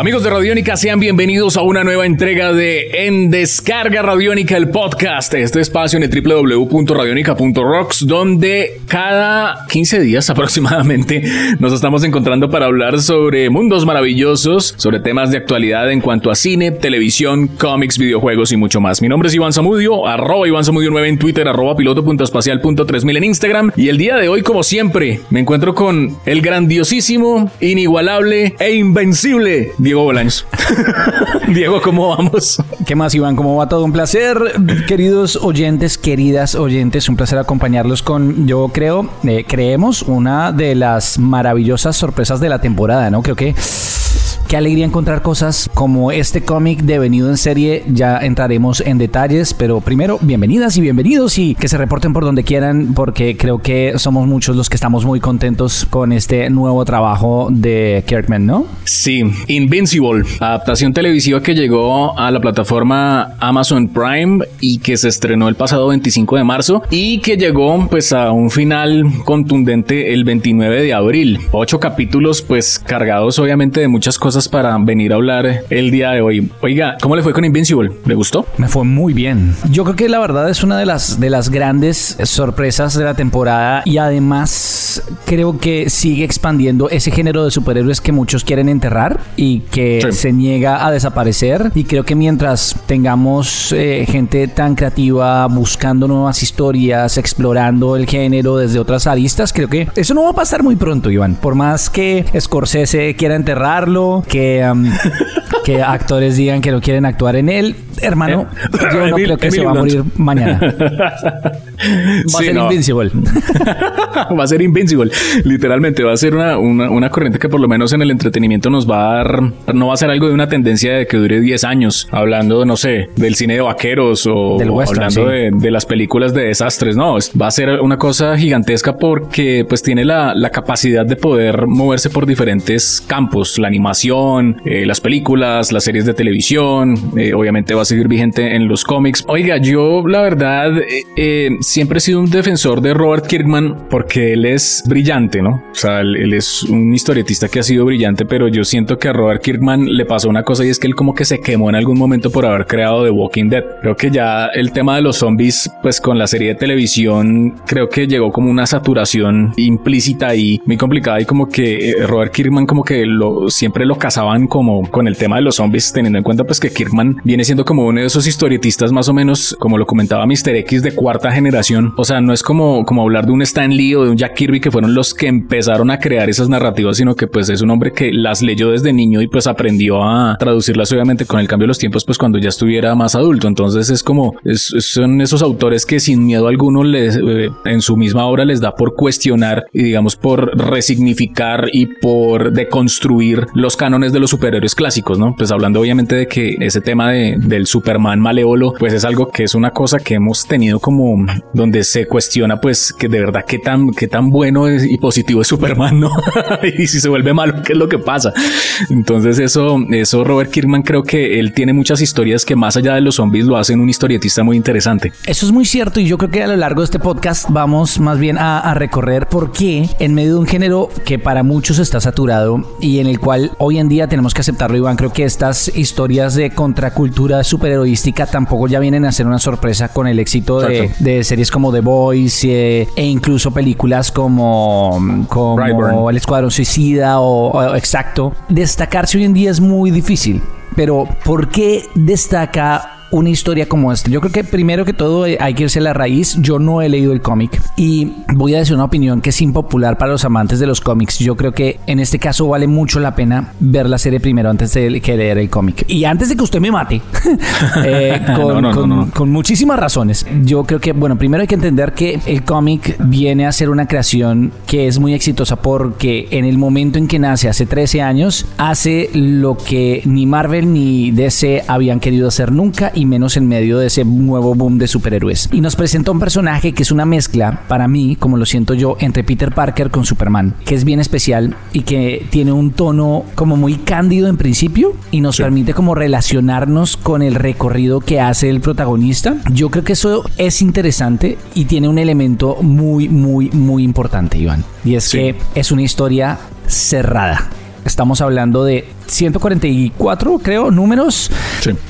Amigos de Radiónica, sean bienvenidos a una nueva entrega de En Descarga Radiónica, el podcast. Este espacio en www.radionica.rocks, donde cada 15 días aproximadamente nos estamos encontrando para hablar sobre mundos maravillosos, sobre temas de actualidad en cuanto a cine, televisión, cómics, videojuegos y mucho más. Mi nombre es Iván Zamudio, arroba Iván Zamudio 9 en Twitter, arroba piloto.espacial.3000 en Instagram. Y el día de hoy, como siempre, me encuentro con el grandiosísimo, inigualable e invencible Diego Bolaños. Diego, ¿cómo vamos? ¿Qué más, Iván? ¿Cómo va todo? Un placer, queridos oyentes, queridas oyentes, un placer acompañarlos con, yo creo, eh, creemos, una de las maravillosas sorpresas de la temporada, ¿no? Creo que Qué alegría encontrar cosas como este cómic devenido en serie. Ya entraremos en detalles, pero primero, bienvenidas y bienvenidos y que se reporten por donde quieran, porque creo que somos muchos los que estamos muy contentos con este nuevo trabajo de Kirkman, ¿no? Sí, Invincible, adaptación televisiva que llegó a la plataforma Amazon Prime y que se estrenó el pasado 25 de marzo y que llegó pues a un final contundente el 29 de abril. Ocho capítulos pues cargados obviamente de muchas cosas para venir a hablar el día de hoy. Oiga, ¿cómo le fue con Invincible? ¿Le gustó? Me fue muy bien. Yo creo que la verdad es una de las, de las grandes sorpresas de la temporada y además creo que sigue expandiendo ese género de superhéroes que muchos quieren enterrar y que se niega a desaparecer. Y creo que mientras tengamos eh, gente tan creativa buscando nuevas historias, explorando el género desde otras aristas, creo que eso no va a pasar muy pronto, Iván. Por más que Scorsese quiera enterrarlo, que, que actores digan que no quieren actuar en él. Hermano, eh, yo no creo que se va a morir mañana. Va a ser Invincible. va a ser Invincible. Literalmente va a ser una, una, corriente que por lo menos en el entretenimiento nos va a dar, no va a ser algo de una tendencia de que dure 10 años, hablando, no sé, del cine de vaqueros o, hablando de, de, las películas de desastres. No, va a ser una cosa gigantesca porque pues tiene la, la capacidad de poder moverse por diferentes campos, la animación, eh, las películas, las series de televisión, eh, obviamente va a seguir vigente en los cómics. Oiga, yo la verdad eh, siempre he sido un defensor de Robert Kirkman porque él es brillante, ¿no? O sea, él, es un historietista que ha sido brillante, pero yo siento que a Robert Kirkman le pasó una cosa y es que él como que se quemó en algún momento por haber creado The Walking Dead. Creo que ya el tema de los zombies, pues con la serie de televisión, creo que llegó como una saturación implícita y muy complicada y como que Robert Kirkman como que lo siempre lo casaban como con el tema de los zombies, teniendo en cuenta pues que Kirkman viene siendo como uno de esos historietistas más o menos, como lo comentaba Mr. X de cuarta generación. O sea, no es como, como hablar de un Stan Lee o de un Jack Kirby que fueron los que empezaron a crear esas narrativas, sino que pues es un hombre que las leyó desde niño y pues aprendió a traducirlas obviamente con el cambio de los tiempos pues cuando ya estuviera más adulto. Entonces es como, son esos autores que sin miedo alguno les, eh, en su misma obra les da por cuestionar y digamos por resignificar y por deconstruir los cánones de los superhéroes clásicos, ¿no? Pues hablando obviamente de que ese tema de, del Superman malévolo, pues es algo que es una cosa que hemos tenido como donde se cuestiona pues que de verdad qué tan, qué tan bueno y positivo es Superman, ¿no? y si se vuelve malo, ¿qué es lo que pasa? Entonces eso, eso Robert Kirkman creo que él tiene muchas historias que más allá de los zombies lo hacen un historietista muy interesante. Eso es muy cierto y yo creo que a lo largo de este podcast vamos más bien a, a recorrer por qué en medio de un género que para muchos está saturado y en el cual hoy en día tenemos que aceptarlo, Iván. Creo que estas historias de contracultura superheroística tampoco ya vienen a ser una sorpresa con el éxito de, series como The Boys eh, e incluso películas como, como El Escuadrón Suicida o Exacto. Destacarse hoy en día es muy difícil. Pero ¿por qué destaca una historia como esta? Yo creo que primero que todo eh, hay que irse a la raíz. Yo no he leído el cómic y voy a decir una opinión que es impopular para los amantes de los cómics. Yo creo que en este caso vale mucho la pena ver la serie primero antes de que leer el cómic. Y antes de que usted me mate, eh, con, con, muchísimas razones. Yo creo que, bueno, primero hay que entender que el cómic viene a ser una creación que es muy exitosa porque en el momento en que nace, hace 13 años, hace lo que ni Marvel ni DC habían querido hacer nunca y menos en medio de ese nuevo boom de superhéroes. Y nos presenta un personaje que es una mezcla, para mí, como lo siento yo, entre Peter Parker con Superman, que es bien especial y que tiene un tono como muy cándido en principio y nos permite como relacionarnos con el recorrido que hace el protagonista. Yo creo que eso es interesante y tiene un elemento muy, muy, muy importante, Iván. Y es que es una historia cerrada. Estamos hablando de 144, creo, números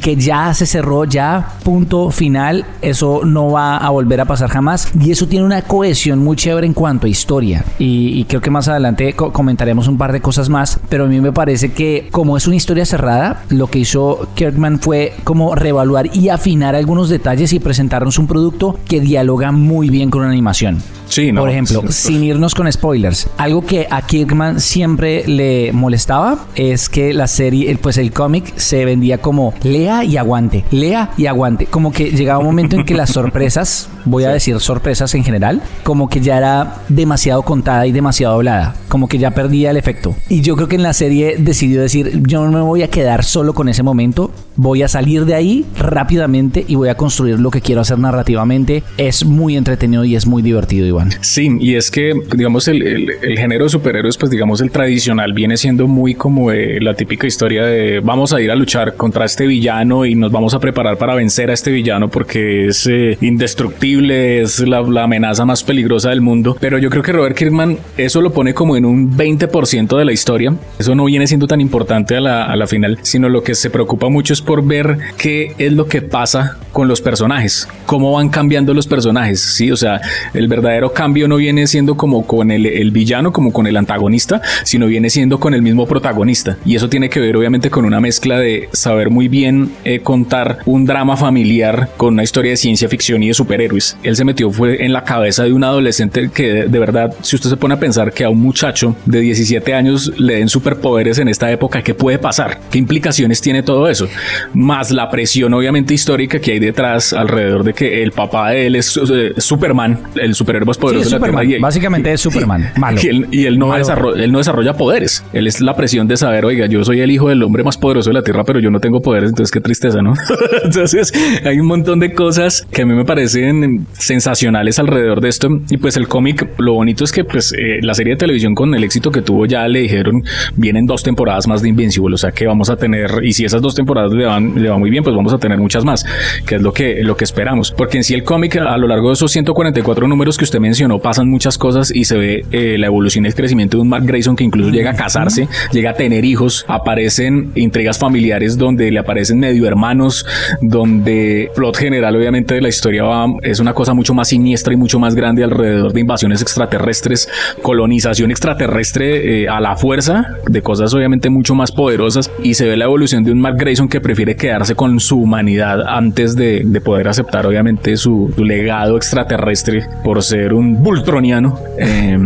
que ya se cerró, ya punto final. Eso no va a volver a pasar jamás. Y eso tiene una cohesión muy chévere en cuanto a historia. Y, creo que más adelante comentaremos un par de cosas más. Pero a mí me parece que, como es una historia cerrada, lo que hizo Kirkman fue como reevaluar y afinar algunos detalles y presentarnos un producto que dialoga muy bien con una animación. Sí, Por ejemplo, sin irnos con spoilers, algo que a Kirkman siempre le molestaba es que la serie, pues el cómic se vendía como lea y aguante, lea y aguante. Como que llegaba un momento en que las sorpresas, voy a decir sorpresas en general, como que ya era demasiado contada y demasiado hablada, como que ya perdía el efecto. Y yo creo que en la serie decidió decir, yo no me voy a quedar solo con ese momento, voy a salir de ahí rápidamente y voy a construir lo que quiero hacer narrativamente. Es muy entretenido y es muy divertido, Iván. Sí, y es que, digamos, el, el, género de superhéroes, pues digamos, el tradicional viene siendo muy como la típica historia de vamos a ir a luchar contra este villano y nos vamos a preparar para vencer a este villano porque es eh, indestructible, es la, la, amenaza más peligrosa del mundo. Pero yo creo que Robert Kirkman eso lo pone como en un 20% de la historia. Eso no viene siendo tan importante a la, a la final, sino lo que se preocupa mucho es por ver qué es lo que pasa con los personajes, cómo van cambiando los personajes, ¿sí? O sea, el verdadero cambio no viene siendo como con el, el villano, como con el antagonista, sino viene siendo con el mismo protagonista. Y eso tiene que ver obviamente con una mezcla de saber muy bien eh, contar un drama familiar con una historia de ciencia ficción y de superhéroes. Él se metió fue en la cabeza de un adolescente que de, de verdad, si usted se pone a pensar que a un muchacho de 17 años le den superpoderes en esta época, ¿qué puede pasar? ¿Qué implicaciones tiene todo eso? Más la presión obviamente histórica que hay detrás alrededor de que el papá de él es eh, Superman, el superhéroe más poderoso de la Tierra. Básicamente es Superman, malo. Y, él, no desarrolla, él no desarrolla poderes. Él es la presión de saber, oiga, yo soy el hijo del hombre más poderoso de la Tierra, pero yo no tengo poderes, entonces qué tristeza, ¿no? entonces hay un montón de cosas que a mí me parecen sensacionales alrededor de esto. Y pues el cómic, lo bonito es que pues eh, la serie de televisión con el éxito que tuvo ya le dijeron, vienen dos temporadas más de Invincible, o sea que vamos a tener, y si esas dos temporadas le van, le va muy bien, pues vamos a tener muchas más, que es lo que, lo que esperamos. Porque en sí el cómic, a lo largo de esos 144 números que usted mencionó, pasan muchas cosas y se ve eh, la evolución y el crecimiento de un Mark Grayson que incluso llega a casarse, llega a tener hijos, aparecen intrigas familiares donde le aparecen medio hermanos, donde plot general obviamente de la historia va, es una cosa mucho más siniestra y mucho más grande alrededor de invasiones extraterrestres, colonización extraterrestre eh, a la fuerza, de cosas obviamente mucho más poderosas y se ve la evolución de un Mark Grayson que prefiere quedarse con su humanidad antes de, de poder aceptar obviamente su, legado extraterrestre por ser un bultroniano eh,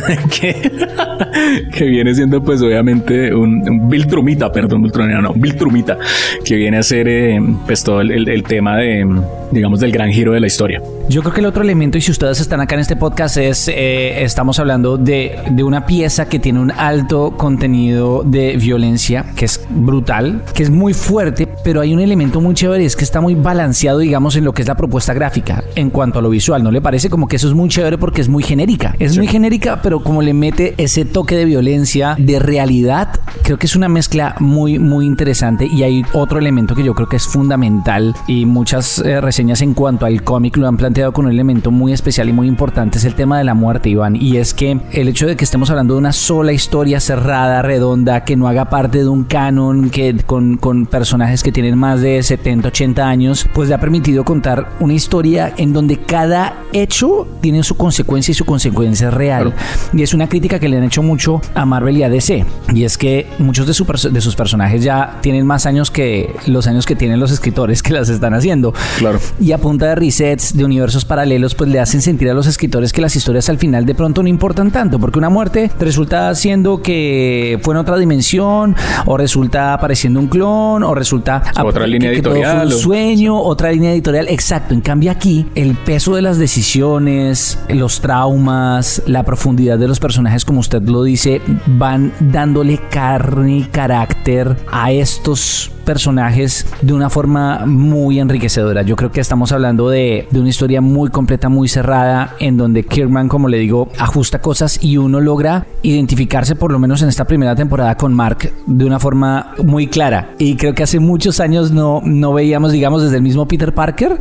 que, que viene siendo pues obviamente un Viltrumita, perdón, Viltrumita, no, Viltrumita, que viene a ser eh, pues todo el, el, el, tema de, digamos, del gran giro de la historia. Yo creo que el otro elemento, y si ustedes están acá en este podcast, es, eh, estamos hablando de, de una pieza que tiene un alto contenido de violencia, que es brutal, que es muy fuerte, pero hay un elemento muy chévere, es que está muy balanceado, digamos, en lo que es la propuesta gráfica, en cuanto a lo visual, ¿no le parece? Como que eso es muy chévere porque es muy genérica, es sí. muy genérica, pero como le mete ese toque de violencia, de realidad, creo que es una mezcla muy, muy interesante y hay otro elemento que yo creo que es fundamental y muchas eh, reseñas en cuanto al cómic lo han planteado con un elemento muy especial y muy importante, es el tema de la muerte, Iván, y es que el hecho de que estemos hablando de una sola historia cerrada, redonda, que no haga parte de un canon, que con, con personajes que tienen más de 70, 80 años, pues le ha permitido contar una historia en donde cada hecho tiene su consecuencia y su consecuencia real. Claro. Y es una crítica que le han hecho mucho a Marvel y a DC, y es que muchos de, su, de sus personajes ya tienen más años que los años que tienen los escritores que las están haciendo. Claro. Y a punta de resets, de universos paralelos pues le hacen sentir a los escritores que las historias al final de pronto no importan tanto, porque una muerte resulta siendo que fue en otra dimensión, o resulta apareciendo un clon, o resulta otra que, línea que editorial. Todo fue un sueño, otra línea editorial, exacto. En cambio aquí el peso de las decisiones, los traumas, la profundidad de los personajes, como usted lo dice, van dándole carne y carácter a estos personajes de una forma muy enriquecedora. Yo creo que estamos hablando de, de, una historia muy completa, muy cerrada, en donde Kirkman, como le digo, ajusta cosas y uno logra identificarse, por lo menos en esta primera temporada, con Mark de una forma muy clara. Y creo que hace muchos años no, no veíamos, digamos, desde el mismo Peter Parker,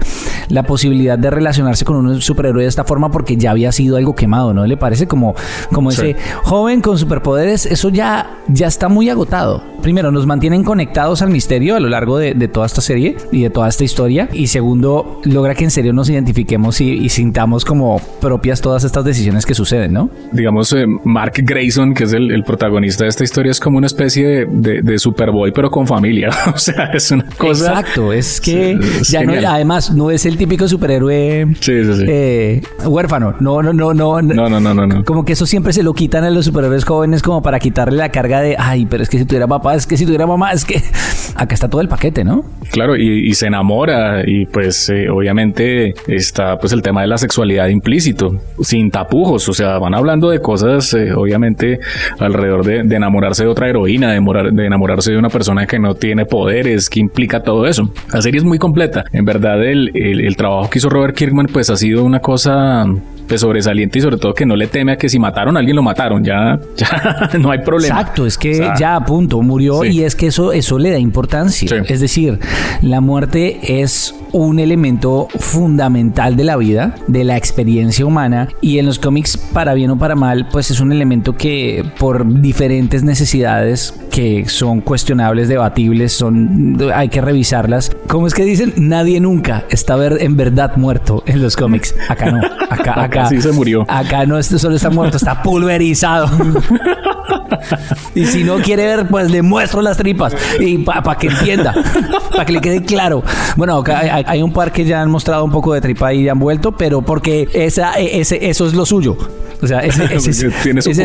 la posibilidad de relacionarse con un superhéroe de esta forma porque ya había sido algo quemado, ¿no? Le parece como, como ese joven con superpoderes, eso ya, ya está muy agotado. Primero, nos mantienen conectados al misterio a lo largo de, toda esta serie y de toda esta historia. Y segundo, logra que en serio nos identifiquemos y, sintamos como propias todas estas decisiones que suceden, ¿no? Digamos, eh, Mark Grayson, que es el, protagonista de esta historia, es como una especie de, Superboy, pero con familia. o sea, es una cosa. Exacto, es que ya no, además, no es el típico superhéroe eh, huérfano. No, no, no, no. No, no, no, no, no. Como que eso siempre se lo quitan a los superhéroes jóvenes como para quitarle la carga de, ay, pero es que si tuviera papá, es que si tuviera mamá, es que acá está todo el paquete, ¿no? Claro, y, se enamora y pues eh, obviamente está pues el tema de la sexualidad implícito, sin tapujos, o sea, van hablando de cosas eh, obviamente alrededor de, enamorarse de otra heroína, de, enamorarse de una persona que no tiene poderes, que implica todo eso. La serie es muy completa. En verdad el, el trabajo que hizo Robert Kirkman pues ha sido una cosa pues sobresaliente y sobre todo que no le teme a que si mataron a alguien lo mataron, ya, ya no hay problema. Exacto, es que ya a punto murió y es que eso, eso le da importancia. Es decir, la muerte es un elemento fundamental de la vida, de la experiencia humana y en los cómics, para bien o para mal, pues es un elemento que por diferentes necesidades que son cuestionables, debatibles, son hay que revisarlas. ¿Cómo es que dicen? Nadie nunca está en verdad muerto en los cómics. Acá no. Acá, acá, sí se murió. Acá no solo está muerto, está pulverizado. y si no quiere ver, pues le muestro las tripas y para que entienda, para que le quede claro. Bueno, acá hay, un par que ya han mostrado un poco de tripa y han vuelto, pero porque esa, ese, eso es lo suyo. O sea, ese, es,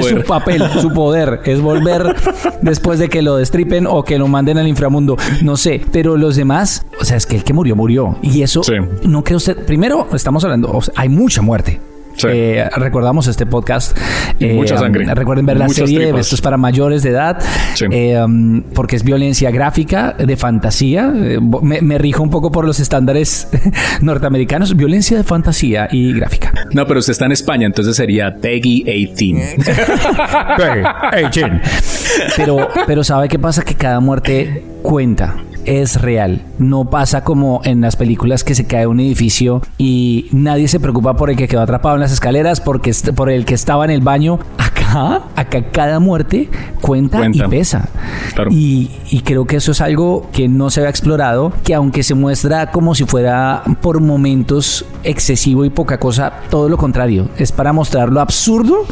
su, papel, su poder. Es volver después de que lo destripen o que lo manden al inframundo. No sé. Pero los demás, o sea, es que el que murió, murió. Y eso, no creo usted. Primero, estamos hablando, hay mucha muerte. Eh, recordamos este podcast. mucha eh, sangre. recuerden ver la serie. Esto es para mayores de edad. Eh, um, porque es violencia gráfica, de fantasía. Me, rijo un poco por los estándares norteamericanos. Violencia de fantasía y gráfica. No, pero usted está en España, entonces sería Peggy 18. Peggy 18. Pero, pero ¿sabe qué pasa? Que cada muerte cuenta es real. No pasa como en las películas que se cae un edificio y nadie se preocupa por el que quedó atrapado en las escaleras, porque por el que estaba en el baño. Acá, acá cada muerte cuenta, y pesa. Y, y creo que eso es algo que no se ha explorado, que aunque se muestra como si fuera por momentos excesivo y poca cosa, todo lo contrario. Es para mostrar lo absurdo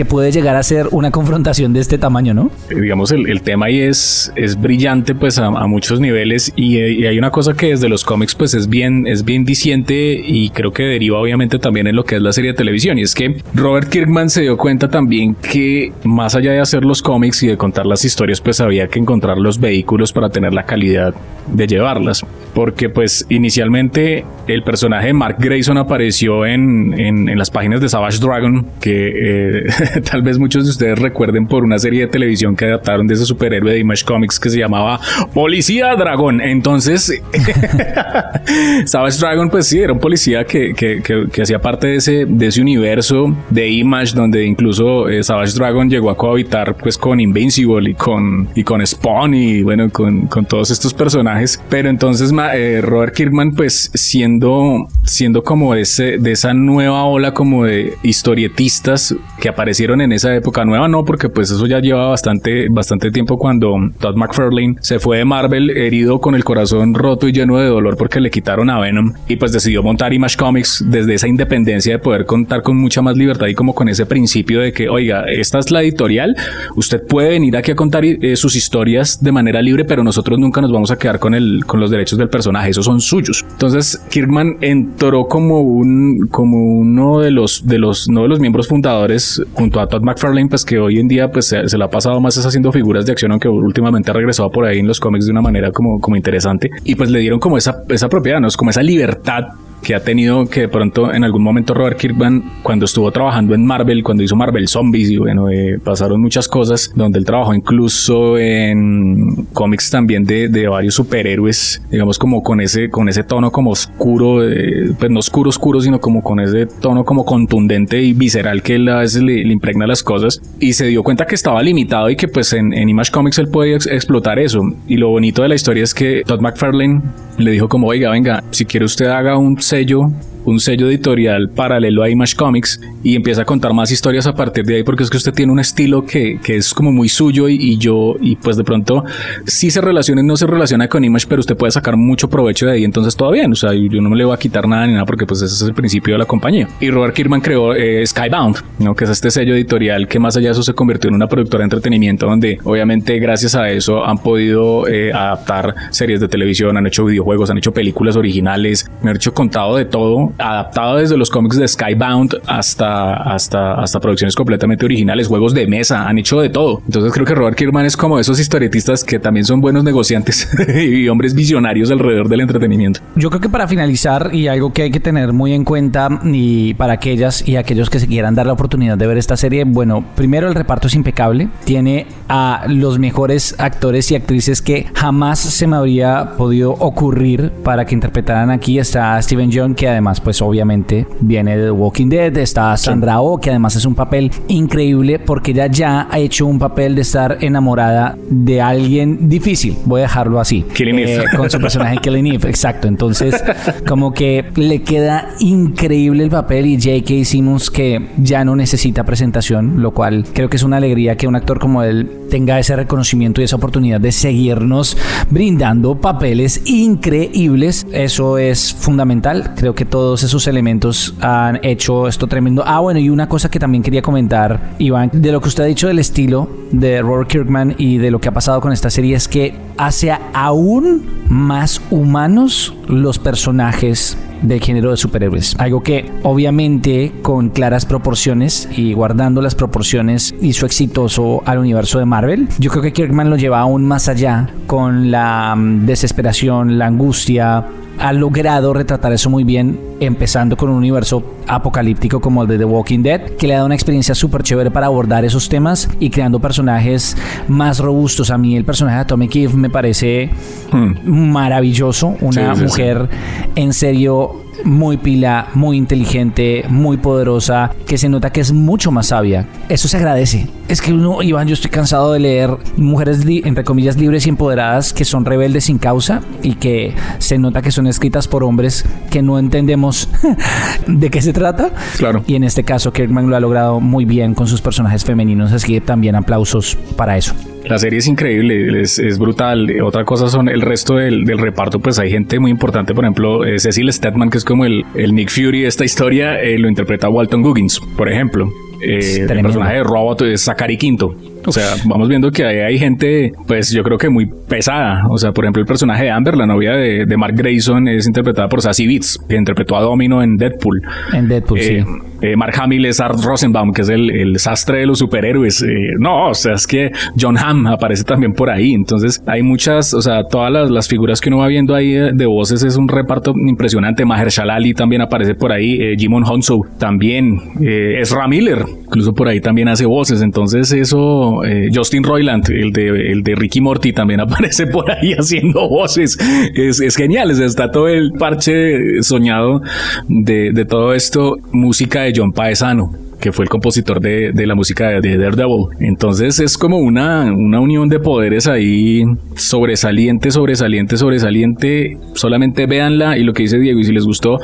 que puede llegar a ser una confrontación de este tamaño, ¿no? Digamos, el, tema ahí es, es brillante pues a, muchos niveles y, hay una cosa que desde los cómics pues es bien, es bien diciente y creo que deriva obviamente también en lo que es la serie de televisión y es que Robert Kirkman se dio cuenta también que más allá de hacer los cómics y de contar las historias pues había que encontrar los vehículos para tener la calidad de llevarlas porque pues inicialmente el personaje de Mark Grayson apareció en, en, las páginas de Savage Dragon que eh, tal vez muchos de ustedes recuerden por una serie de televisión que adaptaron de ese superhéroe de Image Comics que se llamaba Policía Dragón. Entonces, Savage Dragon, pues sí, era un policía que, que, que, hacía parte de ese, de ese universo de Image, donde incluso eh, Savage Dragon llegó a cohabitar pues con Invincible y con, y con Spawn y bueno, con, con todos estos personajes. Pero entonces eh, Robert Kirkman, pues siendo, siendo como ese, de esa nueva ola como de historietistas que aparecen en esa época nueva, no, porque pues eso ya lleva bastante, bastante tiempo cuando Todd McFarlane se fue de Marvel herido con el corazón roto y lleno de dolor porque le quitaron a Venom y pues decidió montar Image Comics desde esa independencia de poder contar con mucha más libertad y como con ese principio de que, oiga, esta es la editorial, usted puede venir aquí a contar eh, sus historias de manera libre, pero nosotros nunca nos vamos a quedar con el, con los derechos del personaje, esos son suyos. Entonces, Kirkman entró como un, como uno de los, de los, no de los miembros fundadores junto a Todd McFarlane, pues que hoy en día pues se, le ha pasado más haciendo figuras de acción, aunque últimamente ha regresado por ahí en los cómics de una manera como, como interesante. Y pues le dieron como esa, esa propiedad, ¿no? Es como esa libertad que ha tenido que de pronto en algún momento Robert Kirkman, cuando estuvo trabajando en Marvel, cuando hizo Marvel Zombies y bueno, eh, pasaron muchas cosas, donde él trabajó incluso en cómics también de, de, varios superhéroes, digamos como con ese, con ese tono como oscuro, eh, pues no oscuro oscuro, sino como con ese tono como contundente y visceral que él a veces le, le impregna las cosas y se dio cuenta que estaba limitado y que pues en, en Image Comics él podía ex explotar eso. Y lo bonito de la historia es que Todd McFarlane le dijo como, oiga, venga, si quiere usted haga un sello un sello editorial paralelo a Image Comics y empieza a contar más historias a partir de ahí porque es que usted tiene un estilo que, que es como muy suyo y, y, yo y pues de pronto sí se relaciona y no se relaciona con Image pero usted puede sacar mucho provecho de ahí entonces todo bien o sea yo no me le voy a quitar nada ni nada porque pues ese es el principio de la compañía y Robert Kirkman creó eh, Skybound ¿no? que es este sello editorial que más allá de eso se convirtió en una productora de entretenimiento donde obviamente gracias a eso han podido eh, adaptar series de televisión han hecho videojuegos han hecho películas originales me han hecho contado de todo adaptado desde los cómics de Skybound hasta, hasta, hasta producciones completamente originales, juegos de mesa, han hecho de todo. Entonces creo que Robert Kirkman es como esos historietistas que también son buenos negociantes y hombres visionarios alrededor del entretenimiento. Yo creo que para finalizar y algo que hay que tener muy en cuenta y para aquellas y aquellos que se quieran dar la oportunidad de ver esta serie, bueno, primero el reparto es impecable, tiene a los mejores actores y actrices que jamás se me habría podido ocurrir para que interpretaran aquí. Está Steven John, que además pues obviamente viene de The Walking Dead, está Sandra Oh, que además es un papel increíble porque ella ya ha hecho un papel de estar enamorada de alguien difícil, voy a dejarlo así. Killing eh, con su personaje Killing Eve, exacto. Entonces, como que le queda increíble el papel y J.K. Simmons que ya no necesita presentación, lo cual creo que es una alegría que un actor como él tenga ese reconocimiento y esa oportunidad de seguirnos brindando papeles increíbles. Eso es fundamental. Creo que todos esos elementos han hecho esto tremendo. Ah, bueno, y una cosa que también quería comentar, Iván, de lo que usted ha dicho del estilo de Robert Kirkman y de lo que ha pasado con esta serie es que hace aún más humanos los personajes del género de superhéroes. Algo que obviamente con claras proporciones y guardando las proporciones hizo exitoso al universo de Marvel. Yo creo que Kirkman lo lleva aún más allá con la desesperación, la angustia, ha logrado retratar eso muy bien, empezando con un universo apocalíptico como el de The Walking Dead, que le da una experiencia súper chévere para abordar esos temas y creando personajes más robustos. A mí el personaje de Atomic Eve me parece hmm. maravilloso, una sí, sí, mujer sí. en serio muy pila, muy inteligente, muy poderosa, que se nota que es mucho más sabia. Eso se agradece. Es que uno, Iván, yo estoy cansado de leer mujeres, entre comillas, libres y empoderadas que son rebeldes sin causa y que se nota que son escritas por hombres que no entendemos de qué se trata. Claro. Y en este caso, Kirkman lo ha logrado muy bien con sus personajes femeninos, así que también aplausos para eso. La serie es increíble, es, es, brutal. Otra cosa son el resto del, del, reparto, pues hay gente muy importante, por ejemplo, eh, Cecil Stetman, que es como el, el Nick Fury de esta historia, eh, lo interpreta Walton Goggins, por ejemplo. Eh, el personaje de Robot es Zachary Quinto. O sea, vamos viendo que hay, hay, gente, pues yo creo que muy pesada. O sea, por ejemplo, el personaje de Amber, la novia de, de Mark Grayson, es interpretada por Sassy Beats, que interpretó a Domino en Deadpool. En Deadpool, eh, sí. Eh, Mark Hamill es Art Rosenbaum, que es el, el sastre de los superhéroes. Eh, no, o sea, es que John Hamm aparece también por ahí. Entonces, hay muchas, o sea, todas las, las figuras que uno va viendo ahí de, de, voces es un reparto impresionante. Mahershala Ali también aparece por ahí. Eh, Jimon Honso también. Ezra Miller, incluso por ahí también hace voces. Entonces, eso, Justin Roiland, el de, el de Ricky Morty, también aparece por ahí haciendo voces. Es, es genial. Está todo el parche soñado de, de todo esto. Música de John Paesano que fue el compositor de, de, la música de Daredevil. Entonces es como una, una unión de poderes ahí sobresaliente, sobresaliente, sobresaliente. Solamente véanla y lo que dice Diego, y si les gustó,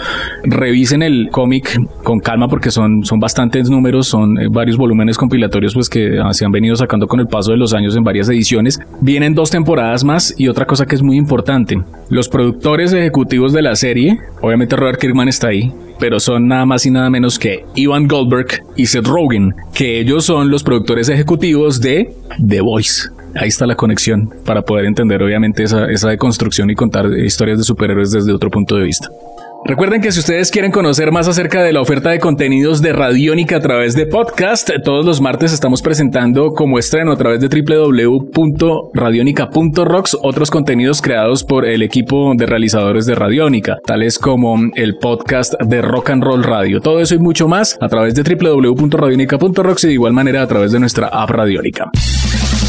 revisen el cómic con calma porque son, son bastantes números, son eh, varios volúmenes compilatorios pues que se han venido sacando con el paso de los años en varias ediciones. Vienen dos temporadas más y otra cosa que es muy importante. Los productores ejecutivos de la serie, obviamente Robert Kirkman está ahí, pero son nada más y nada menos que Ivan Goldberg y Seth Rogen, que ellos son los productores ejecutivos de The Voice. Ahí está la conexión para poder entender obviamente esa, esa deconstrucción y contar historias de superhéroes desde otro punto de vista. Recuerden que si ustedes quieren conocer más acerca de la oferta de contenidos de Radiónica a través de podcast, todos los martes estamos presentando como estreno a través de www.radionica.rocks otros contenidos creados por el equipo de realizadores de Radiónica, tales como el podcast de Rock and Roll Radio. Todo eso y mucho más a través de www.radionica.rocks y de igual manera a través de nuestra app Radiónica.